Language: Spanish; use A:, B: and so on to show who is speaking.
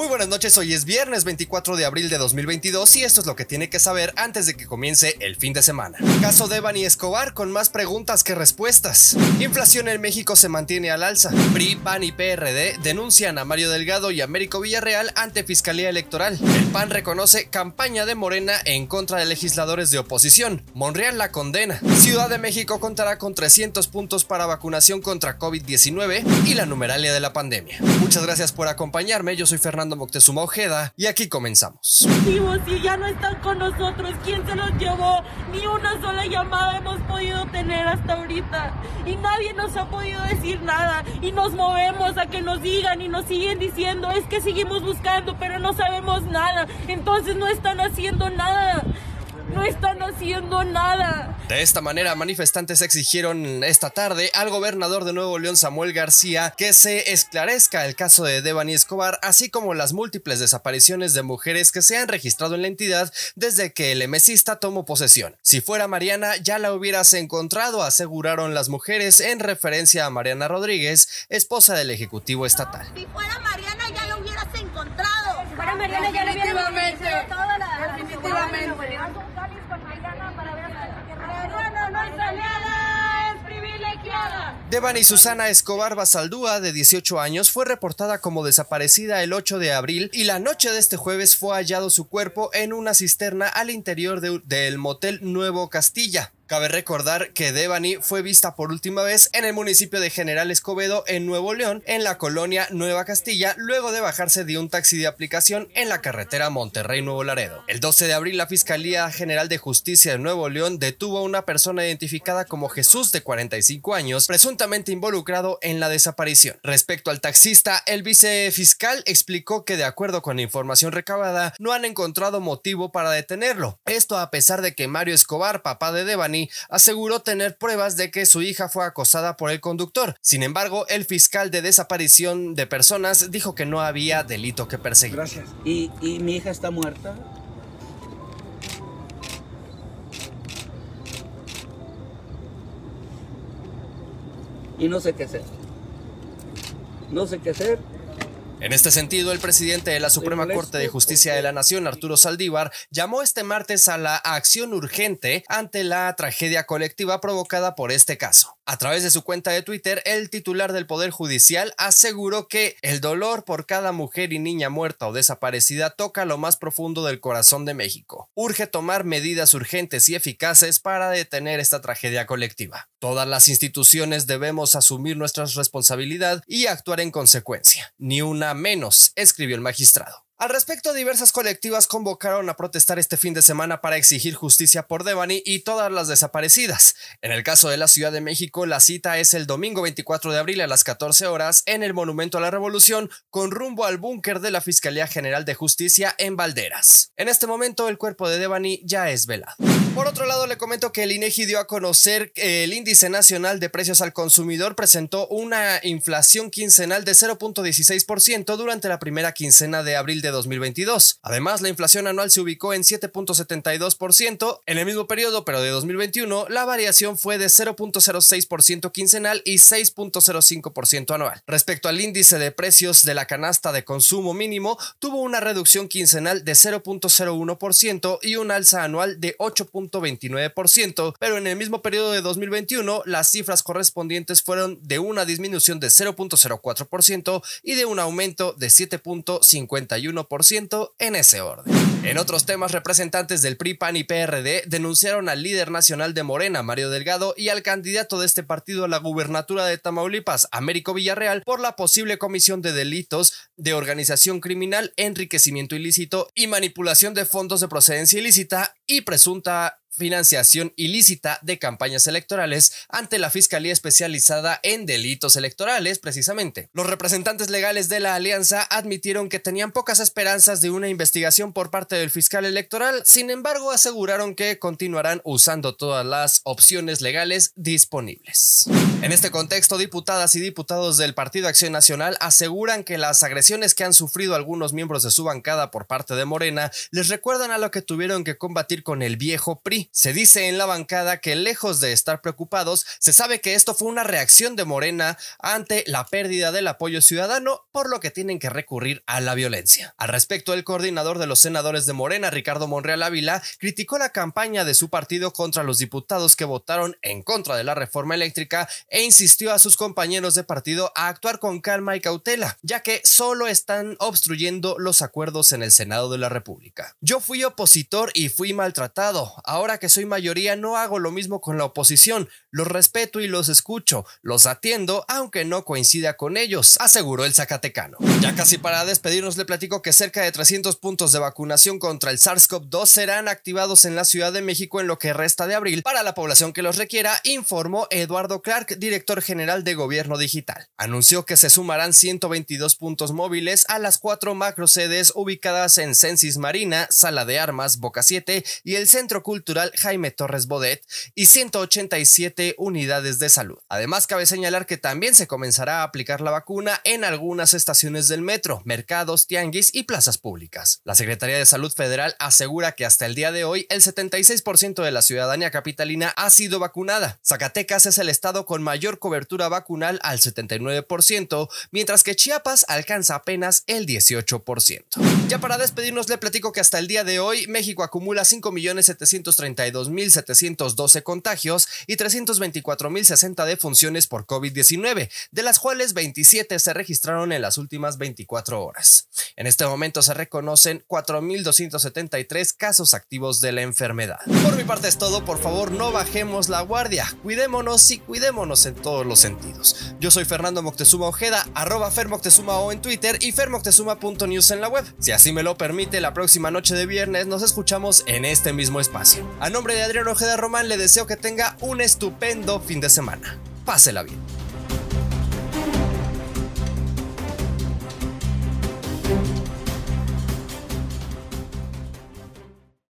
A: Muy buenas noches, hoy es viernes 24 de abril de 2022 y esto es lo que tiene que saber antes de que comience el fin de semana. Caso de Escobar con más preguntas que respuestas. Inflación en México se mantiene al alza. PRI, PAN y PRD denuncian a Mario Delgado y Américo Villarreal ante Fiscalía Electoral. El PAN reconoce campaña de Morena en contra de legisladores de oposición. Monreal la condena. Ciudad de México contará con 300 puntos para vacunación contra COVID-19 y la numeralia de la pandemia. Muchas gracias por acompañarme, yo soy Fernando Moctezuma Ojeda y aquí comenzamos.
B: Si ya no están con nosotros, ¿quién se los llevó? Ni una sola llamada hemos podido tener hasta ahorita y nadie nos ha podido decir nada y nos movemos a que nos digan y nos siguen diciendo es que seguimos buscando pero no sabemos nada, entonces no están haciendo nada no están haciendo nada.
A: De esta manera, manifestantes exigieron esta tarde al gobernador de Nuevo León, Samuel García, que se esclarezca el caso de Devani Escobar, así como las múltiples desapariciones de mujeres que se han registrado en la entidad desde que el emesista tomó posesión. Si fuera Mariana, ya la hubieras encontrado, aseguraron las mujeres en referencia a Mariana Rodríguez, esposa del Ejecutivo Estatal.
C: Si fuera Mariana, ya la hubieras encontrado.
B: Si fuera Mariana, ya la hubieras encontrado.
A: Devani Susana Escobar Basaldúa, de 18 años, fue reportada como desaparecida el 8 de abril y la noche de este jueves fue hallado su cuerpo en una cisterna al interior del motel Nuevo Castilla. Cabe recordar que Devani fue vista por última vez en el municipio de General Escobedo, en Nuevo León, en la colonia Nueva Castilla, luego de bajarse de un taxi de aplicación en la carretera Monterrey-Nuevo Laredo. El 12 de abril, la Fiscalía General de Justicia de Nuevo León detuvo a una persona identificada como Jesús, de 45 años, presuntamente involucrado en la desaparición. Respecto al taxista, el vicefiscal explicó que, de acuerdo con información recabada, no han encontrado motivo para detenerlo. Esto a pesar de que Mario Escobar, papá de Devani, aseguró tener pruebas de que su hija fue acosada por el conductor. Sin embargo, el fiscal de desaparición de personas dijo que no había delito que perseguir.
D: Gracias. ¿Y, y mi hija está muerta? Y no sé qué hacer. No sé qué hacer.
A: En este sentido, el presidente de la Suprema Corte de Justicia de la Nación, Arturo Saldívar, llamó este martes a la acción urgente ante la tragedia colectiva provocada por este caso. A través de su cuenta de Twitter, el titular del Poder Judicial aseguró que el dolor por cada mujer y niña muerta o desaparecida toca lo más profundo del corazón de México. Urge tomar medidas urgentes y eficaces para detener esta tragedia colectiva. Todas las instituciones debemos asumir nuestra responsabilidad y actuar en consecuencia. Ni una menos, escribió el magistrado. Al respecto, diversas colectivas convocaron a protestar este fin de semana para exigir justicia por Devani y todas las desaparecidas. En el caso de la Ciudad de México, la cita es el domingo 24 de abril a las 14 horas en el Monumento a la Revolución, con rumbo al búnker de la Fiscalía General de Justicia en Valderas. En este momento, el cuerpo de Devani ya es velado. Por otro lado, le comento que el INEGI dio a conocer que el índice nacional de precios al consumidor presentó una inflación quincenal de 0.16% durante la primera quincena de abril de 2022. Además, la inflación anual se ubicó en 7.72%. En el mismo periodo, pero de 2021, la variación fue de 0.06% quincenal y 6.05% anual. Respecto al índice de precios de la canasta de consumo mínimo, tuvo una reducción quincenal de 0.01% y un alza anual de 8.29%, pero en el mismo periodo de 2021, las cifras correspondientes fueron de una disminución de 0.04% y de un aumento de 7.51% en ese orden. En otros temas, representantes del PRI, PAN y PRD denunciaron al líder nacional de Morena, Mario Delgado, y al candidato de este partido a la gubernatura de Tamaulipas, Américo Villarreal, por la posible comisión de delitos de organización criminal, enriquecimiento ilícito y manipulación de fondos de procedencia ilícita y presunta financiación ilícita de campañas electorales ante la Fiscalía Especializada en Delitos Electorales, precisamente. Los representantes legales de la alianza admitieron que tenían pocas esperanzas de una investigación por parte del fiscal electoral, sin embargo aseguraron que continuarán usando todas las opciones legales disponibles. En este contexto, diputadas y diputados del Partido Acción Nacional aseguran que las agresiones que han sufrido algunos miembros de su bancada por parte de Morena les recuerdan a lo que tuvieron que combatir con el viejo PRI Se dice en la bancada que lejos de estar preocupados, se sabe que esto fue una reacción de Morena ante la pérdida del apoyo ciudadano, por lo que tienen que recurrir a la violencia. Al respecto, el coordinador de los senadores de Morena, Ricardo Monreal Ávila, criticó la campaña de su partido contra los diputados que votaron en contra de la reforma eléctrica e insistió a sus compañeros de partido a actuar con calma y cautela, ya que solo están obstruyendo los acuerdos en el Senado de la República. Yo fui opositor y fui maltratado. Ahora que soy mayoría no hago lo mismo con la oposición. Los respeto y los escucho. Los atiendo aunque no coincida con ellos, aseguró el Zacatecano. Ya casi para despedirnos le platico que cerca de 300 puntos de vacunación contra el SARS-CoV-2 serán activados en la Ciudad de México en lo que resta de abril para la población que los requiera, informó Eduardo Clark, director general de Gobierno Digital. Anunció que se sumarán 122 puntos móviles a las cuatro macro sedes ubicadas en Censis Marina, Sala de Armas, Boca 7 y el Centro Cultural Jaime Torres Bodet y 187 unidades de salud. Además, cabe señalar que también se comenzará a aplicar la vacuna en algunas estaciones del metro, mercados, tianguis y plazas públicas. La Secretaría de Salud Federal asegura que hasta el día de hoy el 76% de la ciudadanía capitalina ha sido vacunada. Zacatecas es el estado con mayor cobertura vacunal al 79%, mientras que Chiapas alcanza apenas el 18%. Ya para despedirnos le platico que hasta el día de hoy México acumula 5.732.712 contagios y 324.060 defunciones por COVID-19, de las cuales 27 se registraron en las últimas 24 horas. En este momento se reconocen 4.273 casos activos de la enfermedad. Por mi parte es todo, por favor no bajemos la guardia, cuidémonos y cuidémonos en todos los sentidos. Yo soy Fernando Moctezuma Ojeda, arroba Fermoctezuma o en Twitter y fermoctezuma.news en la web. Si así me lo permite, la próxima noche de viernes nos escuchamos en este mismo espacio. A nombre de Adrián Ojeda Román le deseo que tenga un estupendo fin de semana. Pásela bien.